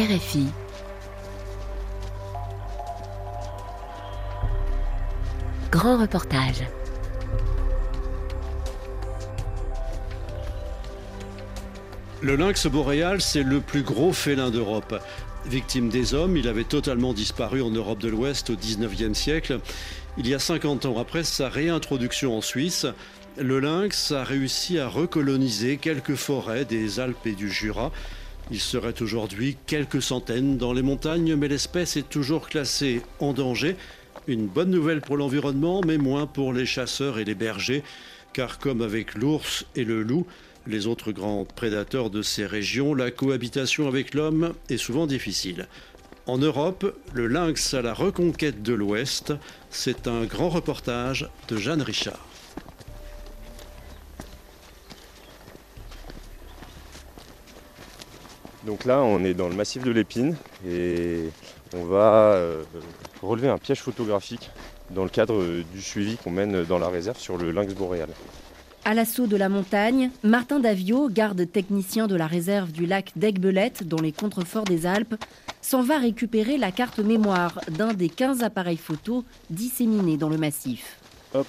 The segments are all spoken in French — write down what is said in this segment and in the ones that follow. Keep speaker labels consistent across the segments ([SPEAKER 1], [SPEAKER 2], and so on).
[SPEAKER 1] RFI. Grand reportage.
[SPEAKER 2] Le lynx boréal, c'est le plus gros félin d'Europe. Victime des hommes, il avait totalement disparu en Europe de l'Ouest au 19e siècle. Il y a 50 ans après sa réintroduction en Suisse, le lynx a réussi à recoloniser quelques forêts des Alpes et du Jura. Il serait aujourd'hui quelques centaines dans les montagnes, mais l'espèce est toujours classée en danger. Une bonne nouvelle pour l'environnement, mais moins pour les chasseurs et les bergers, car comme avec l'ours et le loup, les autres grands prédateurs de ces régions, la cohabitation avec l'homme est souvent difficile. En Europe, le lynx à la reconquête de l'Ouest, c'est un grand reportage de Jeanne Richard.
[SPEAKER 3] Donc là, on est dans le massif de l'épine et on va euh, relever un piège photographique dans le cadre du suivi qu'on mène dans la réserve sur le lynx boréal.
[SPEAKER 1] À l'assaut de la montagne, Martin Davio, garde technicien de la réserve du lac d'Aigbelette dans les contreforts des Alpes, s'en va récupérer la carte mémoire d'un des 15 appareils photos disséminés dans le massif.
[SPEAKER 3] Hop.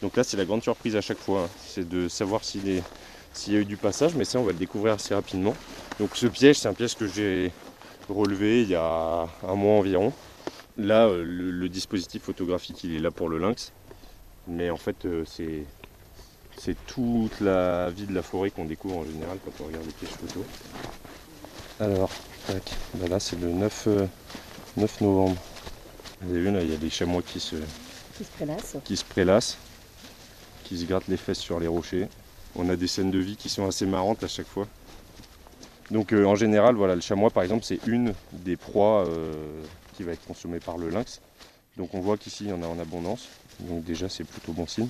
[SPEAKER 3] Donc là, c'est la grande surprise à chaque fois, hein. c'est de savoir s'il y a eu du passage, mais ça, on va le découvrir assez rapidement. Donc ce piège, c'est un piège que j'ai relevé il y a un mois environ. Là, euh, le, le dispositif photographique, il est là pour le lynx, mais en fait, euh, c'est c'est toute la vie de la forêt qu'on découvre en général quand on regarde les pièges photos. Alors, tac, bah là c'est le 9, euh, 9 novembre. Vous avez vu là, il y a des chamois qui se,
[SPEAKER 1] Qui se prélasse
[SPEAKER 3] qui se prélassent, qui se grattent les fesses sur les rochers. On a des scènes de vie qui sont assez marrantes à chaque fois. Donc euh, en général, voilà, le chamois par exemple, c'est une des proies euh, qui va être consommée par le lynx. Donc on voit qu'ici il y en a en abondance. Donc déjà c'est plutôt bon signe.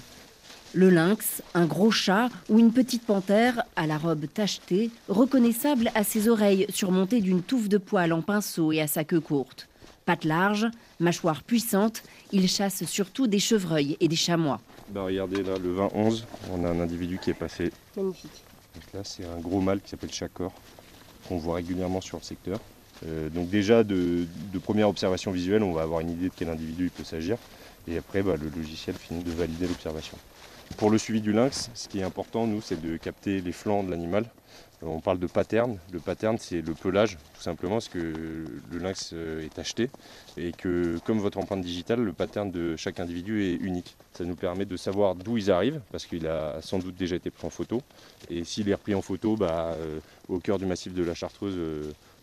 [SPEAKER 1] Le lynx, un gros chat ou une petite panthère à la robe tachetée, reconnaissable à ses oreilles surmontées d'une touffe de poils en pinceau et à sa queue courte. Pattes larges, mâchoire puissante, il chasse surtout des chevreuils et des chamois.
[SPEAKER 3] Bah regardez là, le 20-11, on a un individu qui est passé.
[SPEAKER 1] Magnifique.
[SPEAKER 3] Donc là c'est un gros mâle qui s'appelle Chacor, qu'on voit régulièrement sur le secteur. Euh, donc déjà de, première observation visuelle, on va avoir une idée de quel individu il peut s'agir. Et après, bah, le logiciel finit de valider l'observation. Pour le suivi du lynx, ce qui est important, nous, c'est de capter les flancs de l'animal. Euh, On parle de pattern. Le pattern, c'est le pelage, tout simplement, parce que le lynx euh, est acheté et que, comme votre empreinte digitale, le pattern de chaque individu est unique. Ça nous permet de savoir d'où ils arrivent, parce qu'il a sans doute déjà été pris en photo. Et s'il est repris en photo, bah, euh, au cœur du massif de la Chartreuse,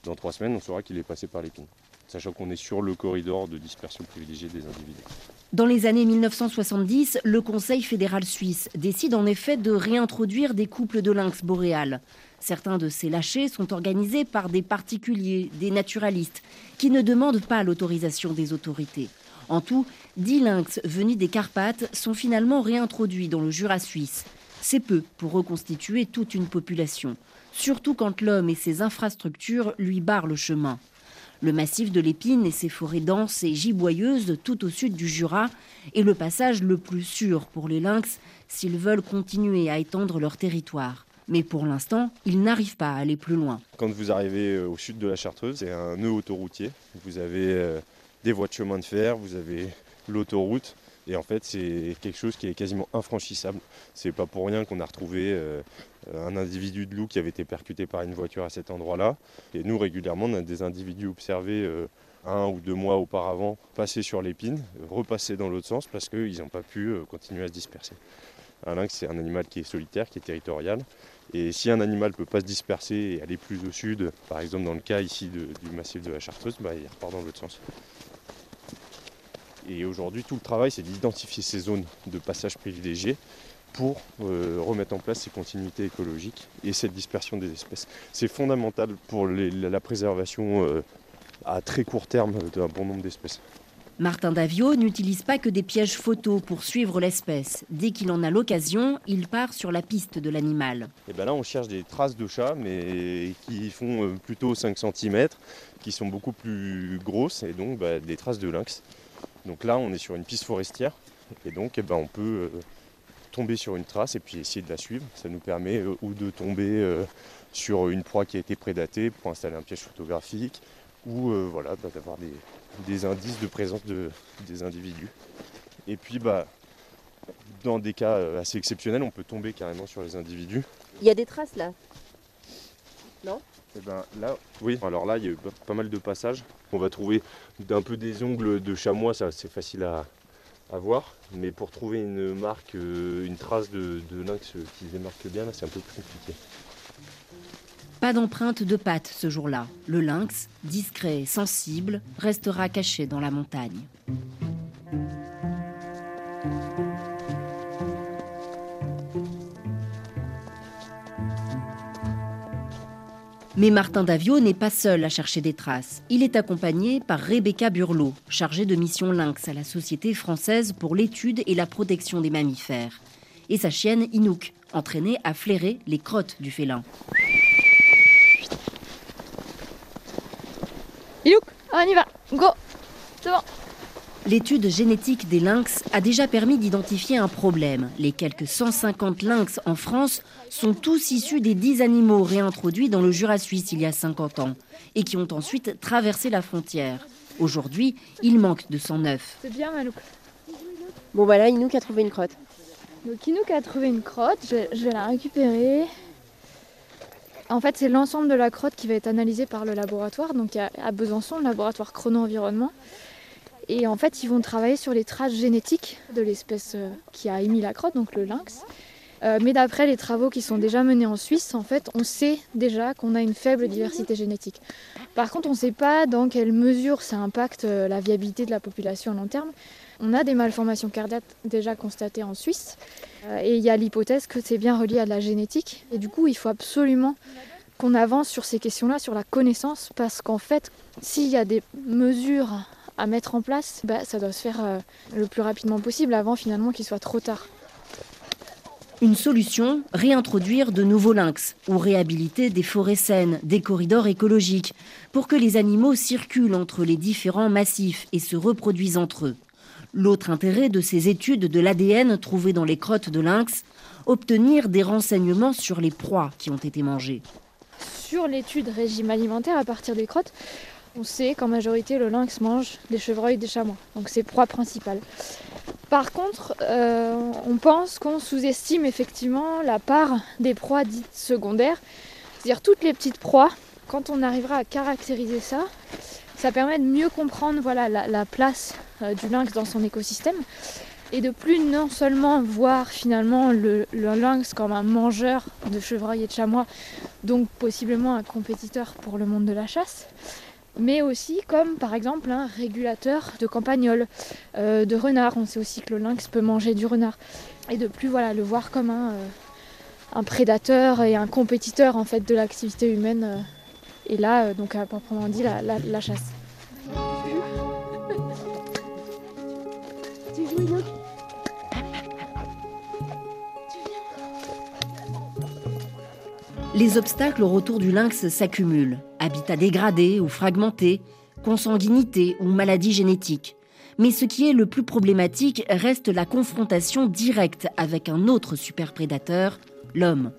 [SPEAKER 3] dans trois semaines, on saura qu'il est passé par l'épine. Sachant qu'on est sur le corridor de dispersion privilégiée des individus.
[SPEAKER 1] Dans les années 1970, le Conseil fédéral suisse décide en effet de réintroduire des couples de lynx boréal. Certains de ces lâchers sont organisés par des particuliers, des naturalistes, qui ne demandent pas l'autorisation des autorités. En tout, 10 lynx venus des Carpates sont finalement réintroduits dans le Jura suisse. C'est peu pour reconstituer toute une population, surtout quand l'homme et ses infrastructures lui barrent le chemin. Le massif de l'Épine et ses forêts denses et giboyeuses tout au sud du Jura est le passage le plus sûr pour les lynx s'ils veulent continuer à étendre leur territoire. Mais pour l'instant, ils n'arrivent pas à aller plus loin.
[SPEAKER 3] Quand vous arrivez euh, au sud de la Chartreuse, c'est un nœud autoroutier. Vous avez euh, des voies de chemin de fer, vous avez l'autoroute. Et en fait, c'est quelque chose qui est quasiment infranchissable. C'est pas pour rien qu'on a retrouvé euh, un individu de loup qui avait été percuté par une voiture à cet endroit-là. Et nous, régulièrement, on a des individus observés euh, un ou deux mois auparavant passer sur l'épine, repasser dans l'autre sens parce qu'ils n'ont pas pu euh, continuer à se disperser. Un lynx, c'est un animal qui est solitaire, qui est territorial. Et si un animal ne peut pas se disperser et aller plus au sud, par exemple dans le cas ici du massif de la Chartreuse, bah, il repart dans l'autre sens. Et aujourd'hui, tout le travail, c'est d'identifier ces zones de passage privilégiées pour euh, remettre en place ces continuités écologiques et cette dispersion des espèces. C'est fondamental pour les- la préservation euh, à très court terme d'un bon nombre d'espèces.
[SPEAKER 1] Martin Davio n'utilise pas que des pièges photos pour suivre l'espèce. Dès qu'il en a l'occasion, il part sur la piste de l'animal.
[SPEAKER 3] Et ben là, on cherche des traces de chat, mais qui font euh, plutôt 5 cm, qui sont beaucoup plus grosses, et donc bah, des traces de lynx. Donc là, on est sur une piste forestière, et donc eh ben, on peut euh, tomber sur une trace et puis essayer de la suivre. Ça nous permet euh, ou de tomber euh, sur une proie qui a été prédatée pour installer un piège photographique ou voilà, bah, d'avoir des, indices de présence de, des individus. Et puis bah, dans des cas assez exceptionnels, on peut tomber carrément sur les individus.
[SPEAKER 1] Il y a des traces là? Non
[SPEAKER 3] eh ben, là, oui. Alors là, il y a eu pas mal de passages. On va trouver un peu des ongles de chamois, ça c'est facile à, voir. Mais pour trouver une marque, euh, une trace de, lynx qui les marque bien, là, c'est un peu plus compliqué.
[SPEAKER 1] Pas d'empreinte de pattes ce jour-là. Le lynx, discret, sensible, restera caché dans la montagne. Mais Martin Davio n'est pas seul à chercher des traces. Il est accompagné par Rebecca Burlot, chargée de mission lynx à la Société française pour l'étude et la protection des mammifères, et sa chienne Inouk, entraînée à flairer les crottes du félin.
[SPEAKER 4] Inouk, on y va, go, c'est bon.
[SPEAKER 1] L'étude génétique des lynx a déjà permis d'identifier un problème. Les quelques 150 lynx en France sont tous issus des 10 animaux réintroduits dans le Jura suisse il y a 50 ans et qui ont ensuite traversé la frontière. Aujourd'hui, il manque de 109.
[SPEAKER 4] C'est bien, Malouk.
[SPEAKER 1] Bon, bah là, Inouk a trouvé une crotte.
[SPEAKER 4] Donc, Inouk a trouvé une crotte. Je, je vais la récupérer. En fait, c'est l'ensemble de la crotte qui va être analysé par le laboratoire. Donc, à Besançon, le laboratoire chrono-environnement. Et en fait, ils vont travailler sur les traces génétiques de l'espèce euh, qui a émis la crotte, donc le lynx. Euh, mais d'après les travaux qui sont déjà menés en Suisse, en fait, on sait déjà qu'on a une faible diversité génétique. Par contre, on ne sait pas dans quelle mesure ça impacte euh, la viabilité de la population à long terme. On a des malformations cardiaques déjà constatées en Suisse, et il y a l'hypothèse que c'est bien relié à la génétique. Et du coup, il faut absolument qu'on avance sur ces questions-là, sur la connaissance, parce qu'en fait, s'il y a des mesures à mettre en place, bah, ça doit se faire euh, le plus rapidement possible avant finalement qu'il soit trop tard.
[SPEAKER 1] Une solution, réintroduire de nouveaux lynx ou réhabiliter des forêts saines, des corridors écologiques, pour que les animaux circulent entre les différents massifs et se reproduisent entre eux. L'autre intérêt de ces études de l'ADN trouvées dans les crottes de lynx, obtenir des renseignements sur les proies qui ont été mangées.
[SPEAKER 4] Sur l'étude régime alimentaire à partir des crottes, on sait qu'en majorité le lynx mange des chevreuils et des chamois, donc c'est proie principale. Par contre, euh, on pense qu'on sous-estime effectivement la part des proies dites secondaires, c'est-à-dire toutes les petites proies. Quand on arrivera à caractériser ça, ça permet de mieux comprendre voilà, la, place euh, du lynx dans son écosystème et de plus non seulement voir finalement le, le, lynx comme un mangeur de chevreuils et de chamois, donc possiblement un compétiteur pour le monde de la chasse, mais aussi comme par exemple un régulateur de campagnol, euh, de renard. On sait aussi que le lynx peut manger du renard. Et de plus voilà, le voir comme un, euh, prédateur et un compétiteur en fait de l'activité humaine. Euh, et là, donc à proprement dit, la chasse.
[SPEAKER 1] Les obstacles au retour du lynx s'accumulent. Habitat dégradé ou fragmenté, consanguinité ou maladie génétique. Mais ce qui est le plus problématique reste la confrontation directe avec un autre superprédateur, l'homme.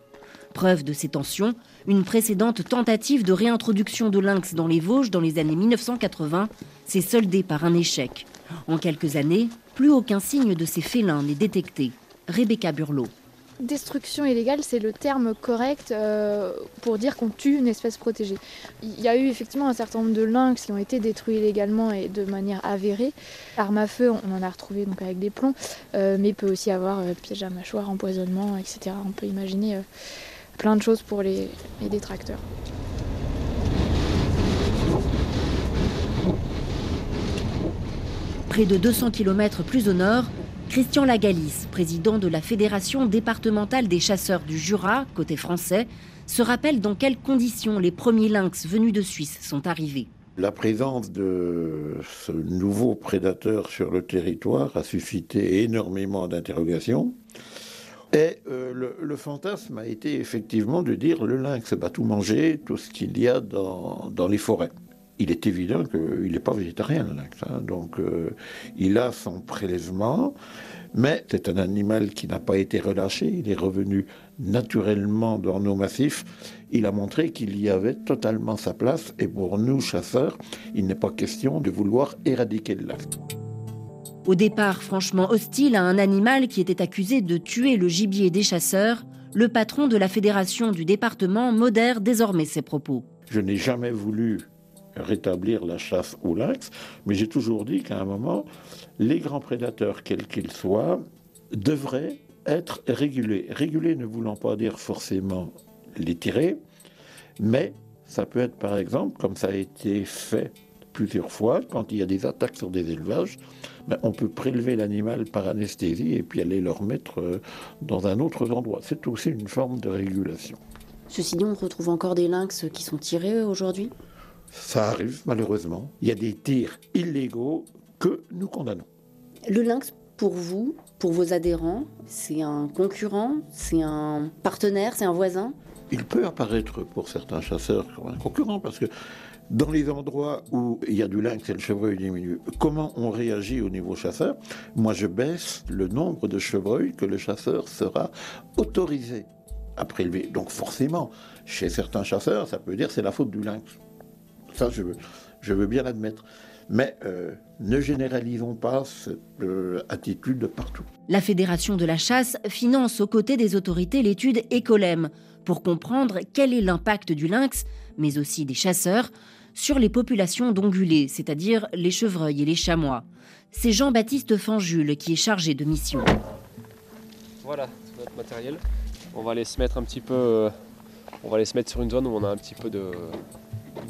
[SPEAKER 1] Preuve de ces tensions, une précédente tentative de réintroduction de lynx dans les Vosges dans les années 1980 s'est soldée par un échec. En quelques années, plus aucun signe de ces félins n'est détecté. Rebecca Burlot
[SPEAKER 4] destruction illégale, c'est le terme correct euh, pour dire qu'on tue une espèce protégée. Il y a eu effectivement un certain nombre de lynx qui ont été détruits illégalement et de manière avérée. Arme à feu, on en a retrouvé donc avec des plombs, euh, mais il peut aussi avoir euh, piège à mâchoire, empoisonnement, etc. On peut imaginer plein de choses pour les, les détracteurs.
[SPEAKER 1] Près de 200 km plus au nord, Christian Lagalis, président de la Fédération départementale des chasseurs du Jura, côté français, se rappelle dans quelles conditions les premiers lynx venus de Suisse sont arrivés.
[SPEAKER 5] La présence de ce nouveau prédateur sur le territoire a suscité énormément d'interrogations. Et euh, le, fantasme a été effectivement de dire le lynx va tout manger, tout ce qu'il y a dans les forêts il est évident qu'il n'est pas végétarien, le lynx. Hein. donc, euh, il a son prélèvement, mais c'est un animal qui n'a pas été relâché. Il est revenu naturellement dans nos massifs. il a montré qu'il y avait totalement sa place et pour nous, chasseurs, il n'est pas question de vouloir éradiquer le lynx.
[SPEAKER 1] Au départ franchement hostile à un animal qui était accusé de tuer le gibier des chasseurs, le patron de la fédération du département modère désormais ses propos.
[SPEAKER 5] Je n'ai jamais voulu rétablir la chasse au lynx, mais j'ai toujours dit qu'à un moment, les grands prédateurs, quels qu'ils soient, devraient être régulés. Régulés ne voulant pas dire forcément les tirer, mais ça peut être par exemple, comme ça a été fait plusieurs fois, quand il y a des attaques sur des élevages, ben, on peut prélever l'animal par anesthésie et puis aller le remettre euh, dans un autre endroit. C'est aussi une forme de régulation.
[SPEAKER 6] Ceci dit, on retrouve encore des lynx qui sont tirés aujourd'hui?
[SPEAKER 5] Ça arrive, malheureusement. Il y a des tirs illégaux que nous condamnons.
[SPEAKER 6] Le lynx, pour vous, pour vos adhérents, c'est un concurrent, c'est un partenaire, c'est un voisin?
[SPEAKER 5] Il peut apparaître pour certains chasseurs comme un concurrent parce que dans les endroits où il y a du lynx et le chevreuil diminue, comment on réagit au niveau chasseur? Moi, je baisse le nombre de chevreuils que le chasseur sera autorisé à prélever. Donc forcément, chez certains chasseurs, ça peut dire c'est la faute du lynx. Ça, je veux, je veux bien l'admettre. Mais euh, ne généralisons pas cette euh, attitude partout.
[SPEAKER 1] La Fédération de la chasse finance aux côtés des autorités l'étude Écolem pour comprendre quel est l'impact du lynx, mais aussi des chasseurs, sur les populations d'ongulés, c'est-à-dire les chevreuils et les chamois. C'est Jean-Baptiste Fanjul qui est chargé de mission.
[SPEAKER 7] Voilà, c'est notre matériel. On va aller se mettre un petit peu, euh, on va aller se mettre sur une zone où on a un petit peu de,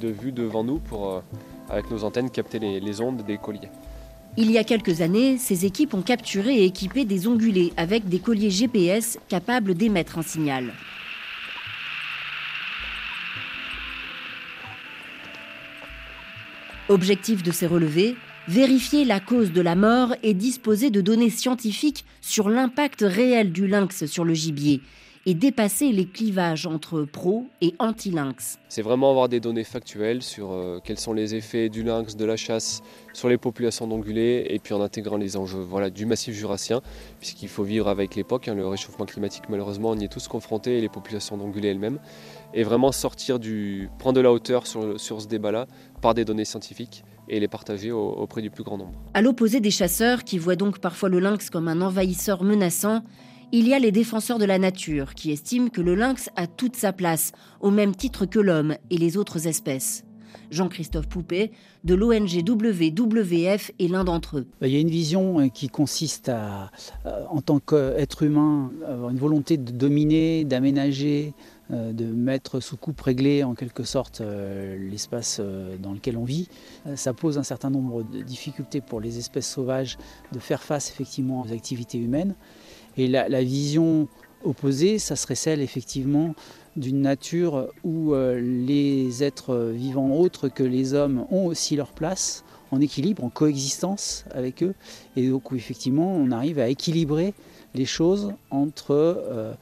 [SPEAKER 7] de vue devant nous pour, euh, avec nos antennes, capter les, les ondes des colliers.
[SPEAKER 1] Il y a quelques années, ces équipes ont capturé et équipé des ongulés avec des colliers GPS capables d'émettre un signal. Objectif de ces relevés, vérifier la cause de la mort et disposer de données scientifiques sur l'impact réel du lynx sur le gibier et dépasser les clivages entre pro et anti-lynx.
[SPEAKER 7] C'est vraiment avoir des données factuelles sur euh, quels sont les effets du lynx, de la chasse sur les populations d'ongulés et puis en intégrant les enjeux voilà, du massif jurassien, puisqu'il faut vivre avec l'époque. hein, le réchauffement climatique, malheureusement, on y est tous confrontés et les populations d'ongulés elles-mêmes. Et vraiment sortir du. prendre de la hauteur sur, sur ce débat-là par des données scientifiques et les partager au- auprès du plus grand nombre.
[SPEAKER 1] À l'opposé des chasseurs qui voient donc parfois le lynx comme un envahisseur menaçant, il y a les défenseurs de la nature qui estiment que le lynx a toute sa place, au même titre que l'homme et les autres espèces. Jean-Christophe Poupet de l'ONG WWF est l'un d'entre eux.
[SPEAKER 8] Il y a une vision euh, qui consiste à, euh, en tant qu'être humain, avoir une volonté de dominer, d'aménager, euh, de mettre sous coupe réglée en quelque sorte euh, l'espace dans lequel on vit. Ça pose un certain nombre de difficultés pour les espèces sauvages de faire face effectivement aux activités humaines. Et la, vision opposée, ça serait celle effectivement d'une nature où euh, les êtres vivants autres que les hommes ont aussi leur place en équilibre, en coexistence avec eux, et donc où effectivement on arrive à équilibrer les choses entre euh,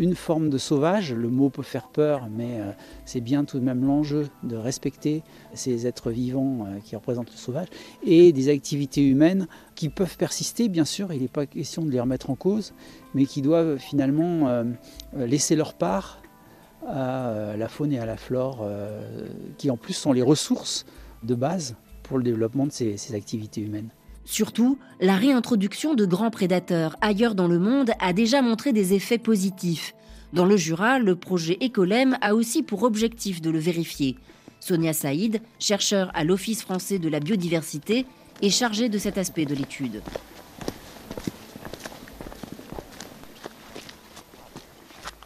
[SPEAKER 8] une forme de sauvage, le mot peut faire peur, mais euh, c'est bien tout de même l'enjeu de respecter ces êtres vivants euh, qui représentent le sauvage, et des activités humaines qui peuvent persister, bien sûr, il n'est pas question de les remettre en cause, mais qui doivent finalement euh, laisser leur part à la faune et à la flore, qui en plus sont les ressources de base pour le développement de ces activités humaines.
[SPEAKER 1] Surtout, la réintroduction de grands prédateurs ailleurs dans le monde a déjà montré des effets positifs. Dans le Jura, le projet Ecolem a aussi pour objectif de le vérifier. Sonia Saïd, chercheur à l'Office français de la biodiversité, est chargée de cet aspect de l'étude.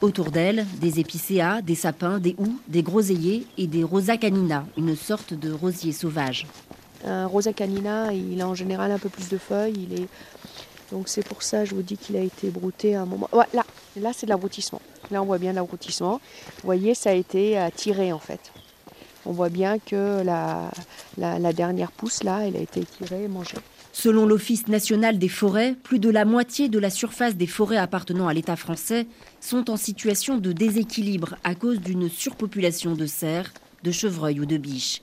[SPEAKER 1] Autour d'elle, des épicéas, des sapins, des houx, des groseilliers et des rosa canina, une sorte de rosier sauvage.
[SPEAKER 9] Un rosa canina, il a en général un peu plus de feuilles. Il est... Donc c'est pour ça, je vous dis qu'il a été brouté à un moment. Là, là c'est de l'abrutissement. Là, on voit bien l'abrutissement. Vous voyez, ça a été euh, tiré en fait. On voit bien que la, la, la dernière pousse, là, elle a été tirée et mangée.
[SPEAKER 1] Selon l'Office national des forêts, plus de la moitié de la surface des forêts appartenant à l'État français sont en situation de déséquilibre à cause d'une surpopulation de cerfs, de chevreuils ou de biches.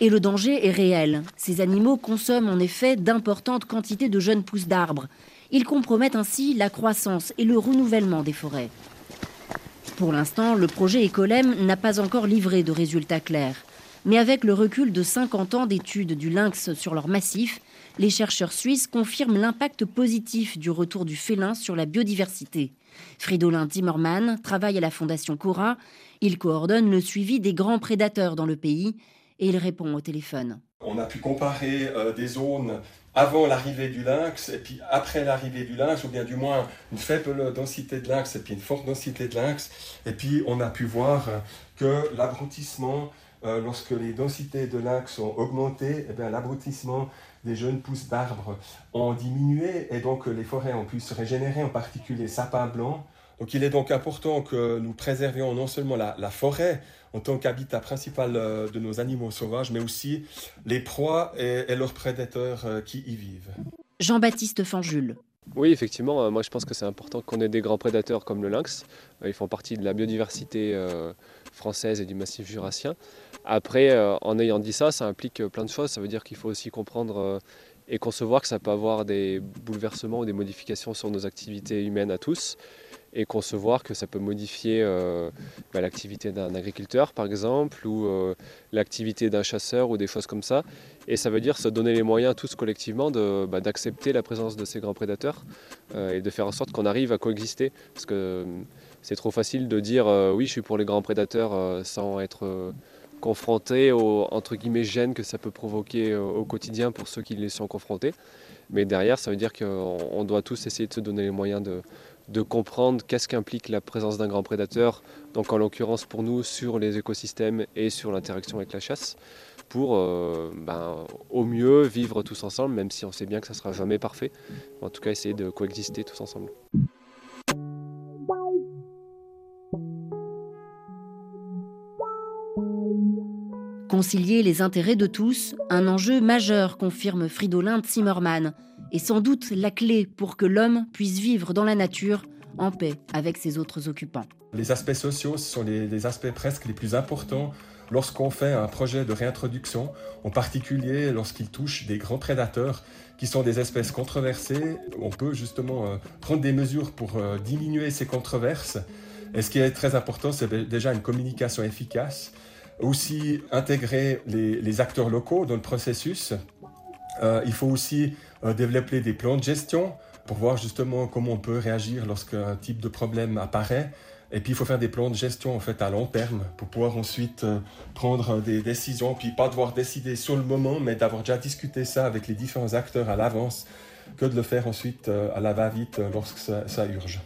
[SPEAKER 1] Et le danger est réel. Ces animaux consomment en effet d'importantes quantités de jeunes pousses d'arbres. Ils compromettent ainsi la croissance et le renouvellement des forêts. Pour l'instant, le projet Ecolem n'a pas encore livré de résultats clairs. Mais avec le recul de 50 ans d'études du lynx sur leur massif, les chercheurs suisses confirment l'impact positif du retour du félin sur la biodiversité. Fridolin Zimmermann travaille à la Fondation Cora. Il coordonne le suivi des grands prédateurs dans le pays et il répond au téléphone.
[SPEAKER 10] On a pu comparer euh, des zones avant l'arrivée du lynx et puis après l'arrivée du lynx, ou bien du moins une faible densité de lynx et puis une forte densité de lynx. Et puis on a pu voir que l'abrutissement, euh, lorsque les densités de lynx ont augmenté, eh l'abrutissement des jeunes pousses d'arbres ont diminué et donc les forêts ont pu se régénérer, en particulier sapins blancs. Donc il est donc important que nous préservions non seulement la, forêt en tant qu'habitat principal euh, de nos animaux sauvages, mais aussi les proies et, leurs prédateurs euh, qui y vivent.
[SPEAKER 1] Jean-Baptiste Fanjul.
[SPEAKER 7] Oui, effectivement, euh, moi je pense que c'est important qu'on ait des grands prédateurs comme le lynx. Ils font partie de la biodiversité française et du massif jurassien. Après, en ayant dit ça, ça implique plein de choses. Ça veut dire qu'il faut aussi comprendre et concevoir que ça peut avoir des bouleversements ou des modifications sur nos activités humaines à tous et concevoir que ça peut modifier euh, bah, l'activité d'un agriculteur par exemple ou euh, l'activité d'un chasseur ou des choses comme ça. Et ça veut dire se donner les moyens tous collectivement bah, d'accepter la présence de ces grands prédateurs euh, et de faire en sorte qu'on arrive à coexister. Parce que c'est trop facile de dire oui je suis pour les grands prédateurs sans être confronté aux entre guillemets gènes que ça peut provoquer au quotidien pour ceux qui les sont confrontés. Mais derrière, ça veut dire qu'on doit tous essayer de se donner les moyens de, de comprendre qu'est-ce qu'implique la présence d'un grand prédateur, donc en l'occurrence pour nous sur les écosystèmes et sur l'interaction avec la chasse, pour euh, ben, au mieux vivre tous ensemble, même si on sait bien que ça ne sera jamais parfait. En tout cas, essayer de coexister tous ensemble.
[SPEAKER 1] Concilier les intérêts de tous, un enjeu majeur, confirme Fridolin Zimmermann, et sans doute la clé pour que l'homme puisse vivre dans la nature en paix avec ses autres occupants.
[SPEAKER 10] Les aspects sociaux sont les, aspects presque les plus importants lorsqu'on fait un projet de réintroduction, en particulier lorsqu'il touche des grands prédateurs qui sont des espèces controversées. On peut justement euh, prendre des mesures pour euh, diminuer ces controverses. Et ce qui est très important, c'est déjà une communication efficace aussi intégrer les, acteurs locaux dans le processus. Euh, il faut aussi développer des plans de gestion pour voir justement comment on peut réagir lorsqu'un type de problème apparaît. Et puis il faut faire des plans de gestion en fait à long terme pour pouvoir ensuite euh, prendre des décisions, puis pas devoir décider sur le moment, mais d'avoir déjà discuté ça avec les différents acteurs à l'avance, que de le faire ensuite à la va-vite lorsque ça urge.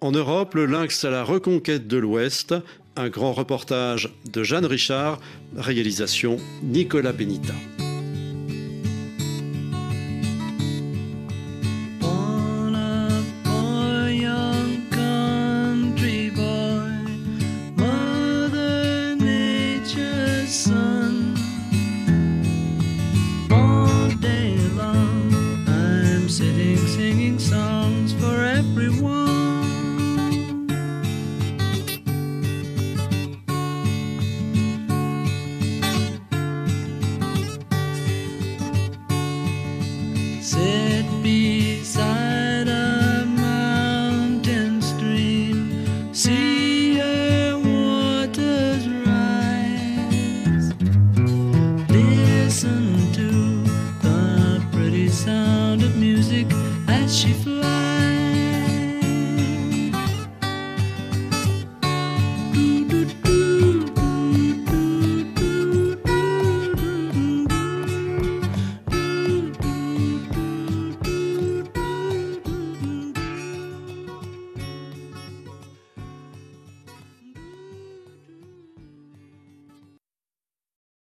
[SPEAKER 2] En Europe, le lynx à la reconquête de l'Ouest, un grand reportage de Jeanne Richard, réalisation Nicolas Benita.